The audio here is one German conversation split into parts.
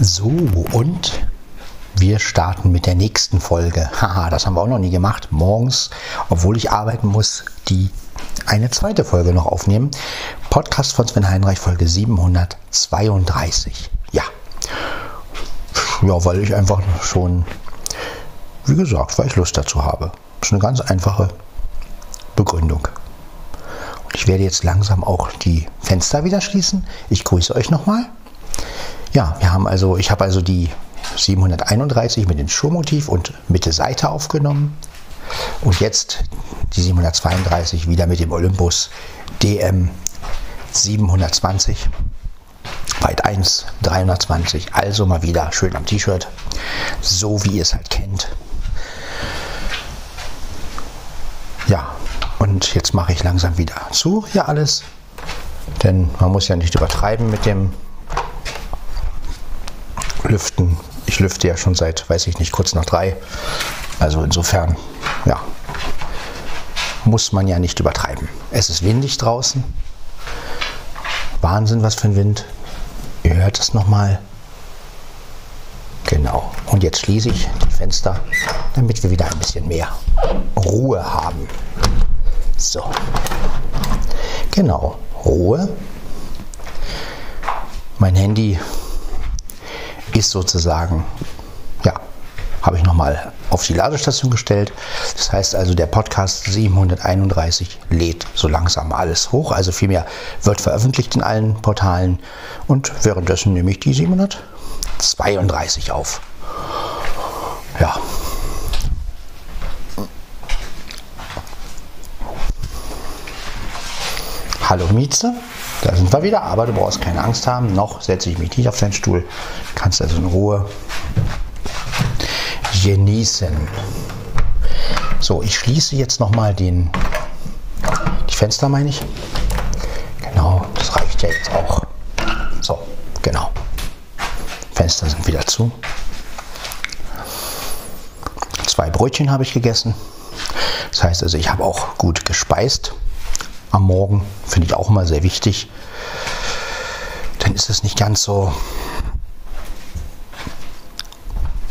So, und wir starten mit der nächsten Folge. Haha, das haben wir auch noch nie gemacht. Morgens, obwohl ich arbeiten muss, die eine zweite Folge noch aufnehmen. Podcast von Sven Heinreich, Folge 732. Ja. Ja, weil ich einfach schon, wie gesagt, weil ich Lust dazu habe. Das ist eine ganz einfache Begründung. Und ich werde jetzt langsam auch die Fenster wieder schließen. Ich grüße euch nochmal. Ja, wir haben also, ich habe also die 731 mit dem Schurmotiv und Mitte Seite aufgenommen. Und jetzt die 732 wieder mit dem Olympus DM 720. Weit 1, 320. Also mal wieder schön am T-Shirt. So wie ihr es halt kennt. Ja, und jetzt mache ich langsam wieder zu hier alles. Denn man muss ja nicht übertreiben mit dem Lüften. Ich lüfte ja schon seit, weiß ich nicht, kurz nach drei. Also insofern, ja, muss man ja nicht übertreiben. Es ist windig draußen. Wahnsinn, was für ein Wind. Ihr hört es nochmal. Genau. Und jetzt schließe ich die Fenster, damit wir wieder ein bisschen mehr Ruhe haben. So. Genau. Ruhe. Mein Handy ist sozusagen, ja, habe ich nochmal auf die Ladestation gestellt. Das heißt also, der Podcast 731 lädt so langsam alles hoch. Also vielmehr wird veröffentlicht in allen Portalen und währenddessen nehme ich die 732 auf. Ja. Hallo Mieze. Da sind wir wieder, aber du brauchst keine Angst haben. Noch setze ich mich nicht auf deinen Stuhl. Kannst also in Ruhe genießen. So, ich schließe jetzt nochmal den die Fenster, meine ich. Genau, das reicht ja jetzt auch. So, genau. Fenster sind wieder zu. Zwei Brötchen habe ich gegessen. Das heißt also, ich habe auch gut gespeist am Morgen. Finde ich auch immer sehr wichtig. Dann ist es nicht ganz so.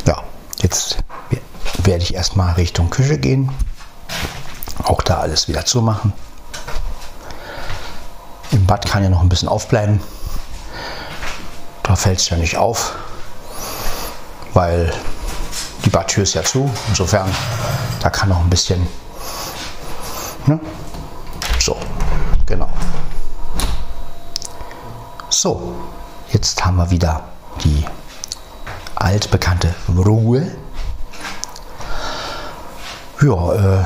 Ja, jetzt werde ich erstmal Richtung Küche gehen. Auch da alles wieder zumachen. Im Bad kann ja noch ein bisschen aufbleiben. Da fällt es ja nicht auf, weil die Badtür ist ja zu. Insofern, da kann noch ein bisschen ne, genau. So, jetzt haben wir wieder die altbekannte Ruhe. Ja, äh,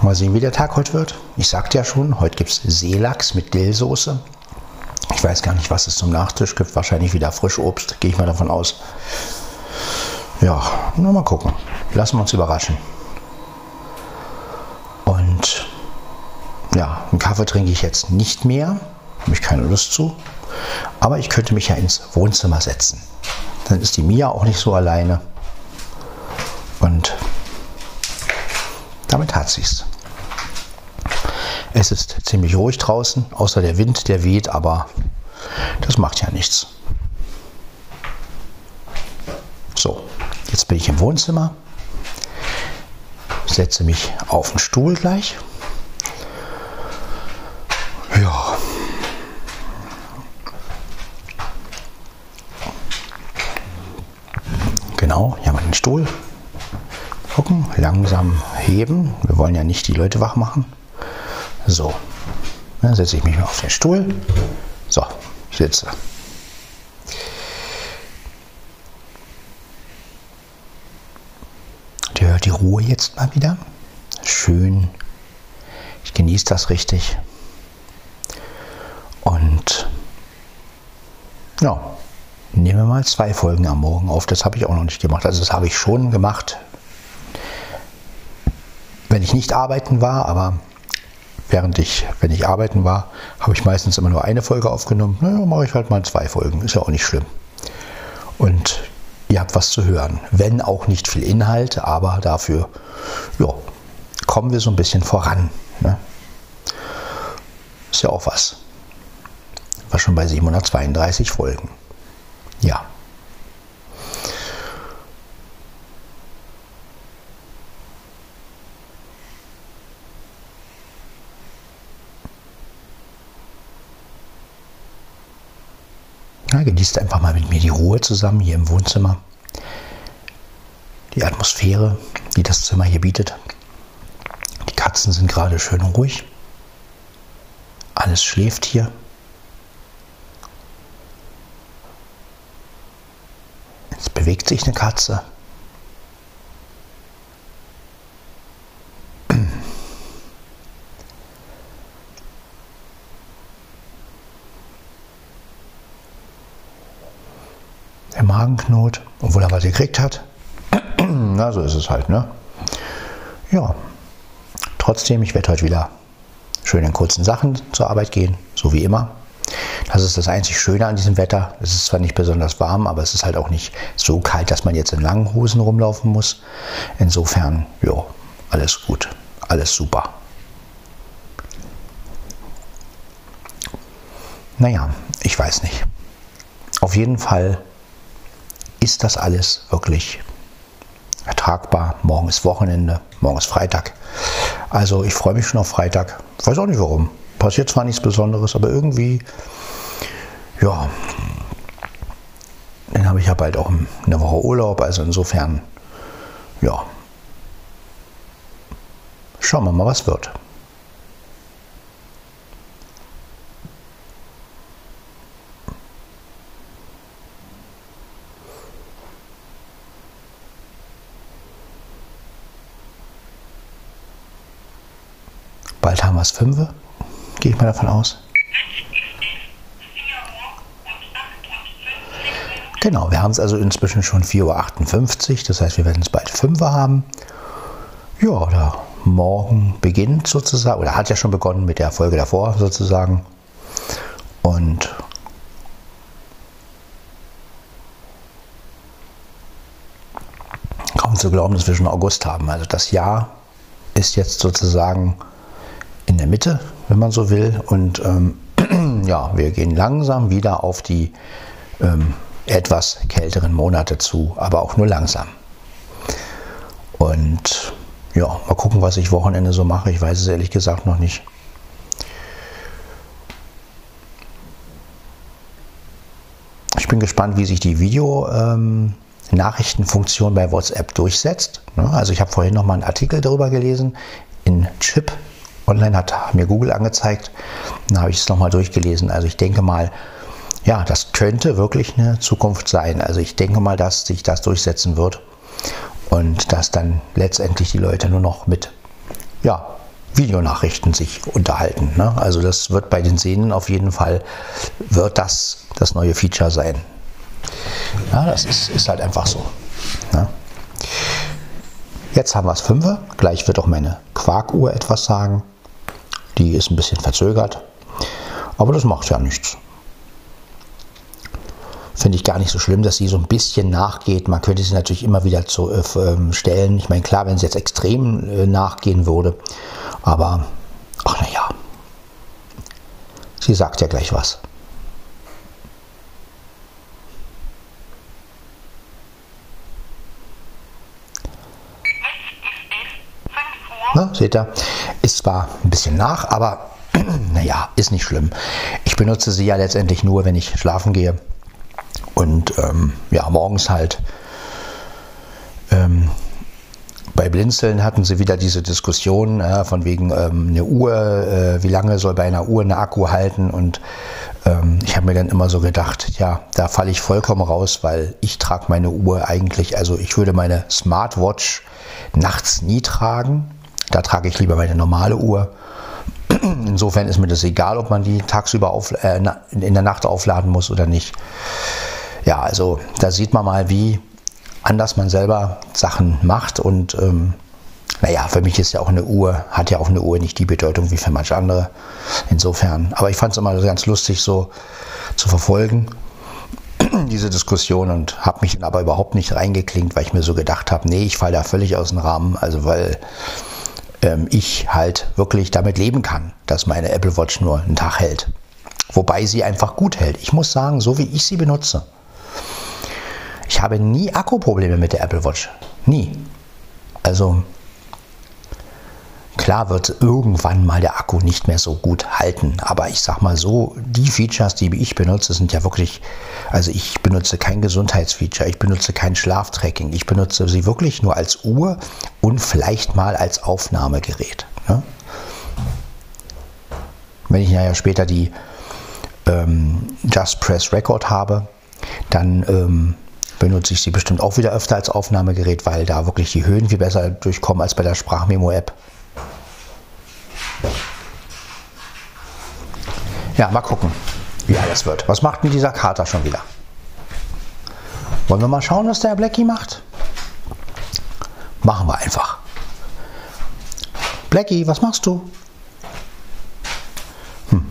Mal sehen, wie der Tag heute wird. Ich sagte ja schon, heute gibt es Seelachs mit Dillsoße. Ich weiß gar nicht, was es zum Nachtisch gibt. Wahrscheinlich wieder Frischobst, gehe ich mal davon aus. Ja, nur mal gucken. Lassen wir uns überraschen. Und ja, einen Kaffee trinke ich jetzt nicht mehr. Habe ich keine Lust zu. Aber ich könnte mich ja ins Wohnzimmer setzen. Dann ist die Mia auch nicht so alleine. Und damit hat sie es. Es ist ziemlich ruhig draußen, außer der Wind, der weht, aber das macht ja nichts. So, jetzt bin ich im Wohnzimmer, setze mich auf den Stuhl gleich. Ja. Genau, hier haben wir den Stuhl. Gucken, langsam heben. Wir wollen ja nicht die Leute wach machen. So, dann setze ich mich mal auf den Stuhl. Sitze. Ihr hört die Ruhe jetzt mal wieder. Schön. Ich genieße das richtig. Und ja, nehmen wir mal zwei Folgen am Morgen auf. Das habe ich auch noch nicht gemacht. Also das habe ich schon gemacht, wenn ich nicht arbeiten war, aber während ich, wenn ich arbeiten war, habe ich meistens immer nur eine Folge aufgenommen. Naja, mache ich halt mal zwei Folgen, ist ja auch nicht schlimm. Und ihr habt was zu hören. Wenn auch nicht viel Inhalt, aber dafür ja, kommen wir so ein bisschen voran. Ne? Ist ja auch was. War schon bei 732 Folgen. Ja. Genießt einfach mal mit mir die Ruhe zusammen hier im Wohnzimmer. Die Atmosphäre, die das Zimmer hier bietet. Die Katzen sind gerade schön ruhig. Alles schläft hier. Jetzt bewegt sich eine Katze. Magenknot, obwohl er was gekriegt hat. Na, so ist es halt, ne? Ja. Trotzdem, ich werde heute wieder schön in kurzen Sachen zur Arbeit gehen, so wie immer. Das ist das einzig Schöne an diesem Wetter. Es ist zwar nicht besonders warm, aber es ist halt auch nicht so kalt, dass man jetzt in langen Hosen rumlaufen muss. Insofern, ja, alles gut, alles super. Naja, ich weiß nicht. Auf jeden Fall ist das alles wirklich ertragbar. Morgen ist Wochenende, morgen ist Freitag. Also ich freue mich schon auf Freitag. Weiß auch nicht warum. Passiert zwar nichts Besonderes, aber irgendwie, ja, dann habe ich ja bald auch eine Woche Urlaub. Also insofern, ja, schauen wir mal, was wird. Bald haben wir es 5, gehe ich mal davon aus. Genau, wir haben es also inzwischen schon 4.58 Uhr, das heißt, wir werden es bald 5 Uhr haben. Ja, oder morgen beginnt sozusagen, oder hat ja schon begonnen mit der Folge davor sozusagen. Und kaum zu glauben, dass wir schon August haben. Also das Jahr ist jetzt sozusagen in der Mitte, wenn man so will. Und ähm, ja, wir gehen langsam wieder auf die ähm, etwas kälteren Monate zu, aber auch nur langsam. Und ja, mal gucken, was ich Wochenende so mache. Ich weiß es ehrlich gesagt noch nicht. Ich bin gespannt, wie sich die Video-Nachrichtenfunktion ähm, bei WhatsApp durchsetzt. Ne? Also ich habe vorhin noch mal einen Artikel darüber gelesen in Chip online hat mir Google angezeigt. Dann habe ich es nochmal durchgelesen. Also ich denke mal, ja, das könnte wirklich eine Zukunft sein. Also ich denke mal, dass sich das durchsetzen wird und dass dann letztendlich die Leute nur noch mit ja, Videonachrichten sich unterhalten. Ne? Also das wird bei den Sehnen auf jeden Fall, wird das das neue Feature sein. Ja, das ist, ist halt einfach so. Ne? Jetzt haben wir es 5. Gleich wird auch meine Quarkuhr etwas sagen. Die ist ein bisschen verzögert, aber das macht ja nichts. Finde ich gar nicht so schlimm, dass sie so ein bisschen nachgeht. Man könnte sie natürlich immer wieder zu, äh, ähm, stellen. Ich meine, klar, wenn sie jetzt extrem äh, nachgehen würde, aber ach naja, sie sagt ja gleich was. Seht ihr? Ist zwar ein bisschen nach, aber naja, ist nicht schlimm. Ich benutze sie ja letztendlich nur, wenn ich schlafen gehe. Und ähm, ja, morgens halt. Ähm, bei Blinzeln hatten sie wieder diese Diskussion äh, von wegen ähm, eine Uhr, äh, wie lange soll bei einer Uhr eine Akku halten und ähm, ich habe mir dann immer so gedacht, ja, da falle ich vollkommen raus, weil ich trage meine Uhr eigentlich, also ich würde meine Smartwatch nachts nie tragen, da trage ich lieber meine normale Uhr. Insofern ist mir das egal, ob man die tagsüber auf, äh, in der Nacht aufladen muss oder nicht. Ja, also da sieht man mal, wie anders man selber Sachen macht. Und ähm, naja, für mich ist ja auch eine Uhr, hat ja auch eine Uhr nicht die Bedeutung wie für manche andere. Insofern. Aber ich fand es immer ganz lustig, so zu verfolgen, diese Diskussion und habe mich aber überhaupt nicht reingeklinkt, weil ich mir so gedacht habe, nee, ich falle da völlig aus dem Rahmen, also weil ähm, ich halt wirklich damit leben kann, dass meine Apple Watch nur einen Tag hält. Wobei sie einfach gut hält. Ich muss sagen, so wie ich sie benutze. Ich habe nie Akkuprobleme mit der Apple Watch. Nie. Also Klar wird irgendwann mal der Akku nicht mehr so gut halten, aber ich sag mal so, die Features, die ich benutze, sind ja wirklich, also ich benutze kein Gesundheitsfeature, ich benutze kein Schlaftracking, ich benutze sie wirklich nur als Uhr und vielleicht mal als Aufnahmegerät. Ne? Wenn ich ja später die ähm, Just Press Record habe, dann ähm, benutze ich sie bestimmt auch wieder öfter als Aufnahmegerät, weil da wirklich die Höhen viel besser durchkommen als bei der Sprachmemo-App. Ja, mal gucken, wie alles wird. Was macht denn dieser Kater schon wieder? Wollen wir mal schauen, was der Blackie macht? Machen wir einfach. Blackie, was machst du? Hm.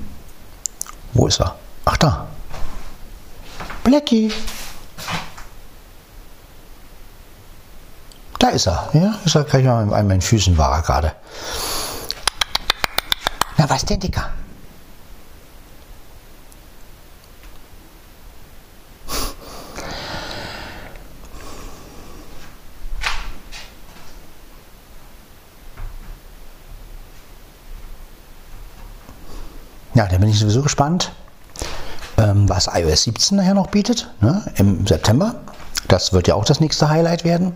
Wo ist er? Ach da. Blackie. Da ist er. Ja, ist er gleich an meinen Füßen war er gerade. Na, was denn, Dicker? Ja, da bin ich sowieso gespannt, ähm, was iOS 17 nachher noch bietet, ne, im September. Das wird ja auch das nächste Highlight werden.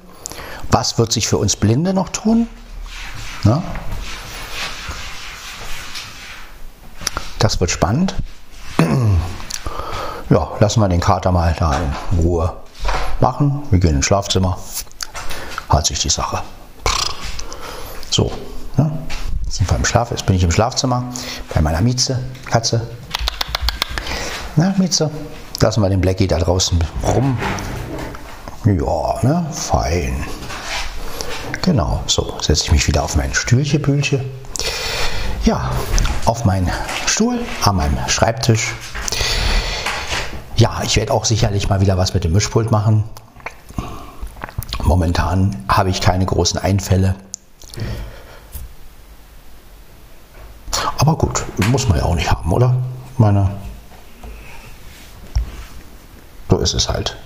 Was wird sich für uns Blinde noch tun? Ne? Das wird spannend. Ja, lassen wir den Kater mal da in Ruhe machen. Wir gehen ins Schlafzimmer. Hat sich die Sache. So, ne? sind wir im Schlaf. Jetzt bin ich im Schlafzimmer bei meiner Mieze, Katze. Na, Mieze, lassen wir den Blackie da draußen rum. Ja, ne, fein. Genau, so, setze ich mich wieder auf mein Stühlchen, Bühlchen. Ja, auf meinen Stuhl, an meinem Schreibtisch. Ja, ich werde auch sicherlich mal wieder was mit dem Mischpult machen. Momentan habe ich keine großen Einfälle. Aber gut, muss man ja auch nicht haben, oder? Meine. So ist es halt.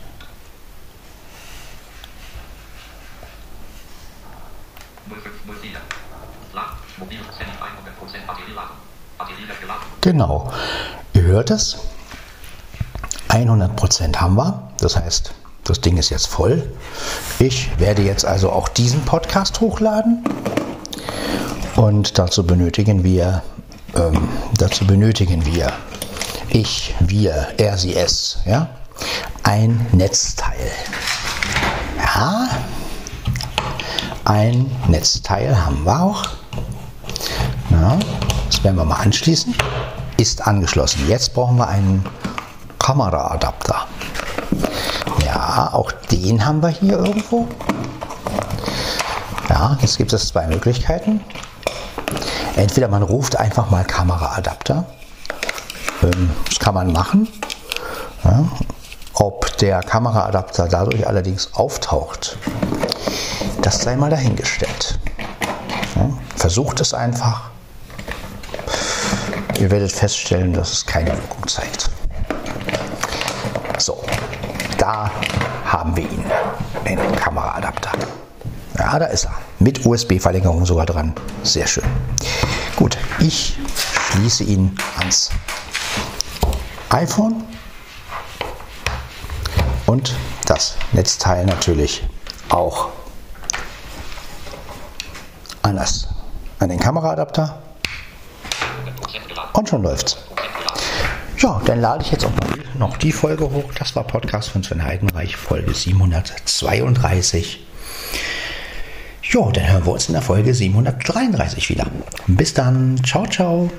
Genau. Ihr hört es. 100% haben wir. Das heißt, das Ding ist jetzt voll. Ich werde jetzt also auch diesen Podcast hochladen. Und dazu benötigen wir, ähm, dazu benötigen wir, ich, wir, er, sie, es, ja, ein Netzteil. Ja, ein Netzteil haben wir auch. Ja, das werden wir mal anschließen. Ist angeschlossen. Jetzt brauchen wir einen Kameraadapter. Ja, auch den haben wir hier irgendwo. Ja, jetzt gibt es zwei Möglichkeiten. Entweder man ruft einfach mal Kameraadapter. Ähm, das kann man machen. Ob der Kameraadapter dadurch allerdings auftaucht, das sei mal dahingestellt. Versucht es einfach. Ihr werdet feststellen, dass es keine Wirkung zeigt. So, da haben wir ihn, den Kameraadapter. Ja, da ist er. Mit USB-Verlängerung sogar dran. Sehr schön. Gut, ich schließe ihn ans iPhone und das Netzteil natürlich auch an, das, an den Kameraadapter und schon läuft's. Ja, dann lade ich jetzt auch noch die Folge hoch. Das war Podcast von Sven Heidenreich, Folge 732. Ja, dann hören wir uns in der Folge 733 wieder. Bis dann. Ciao, ciao.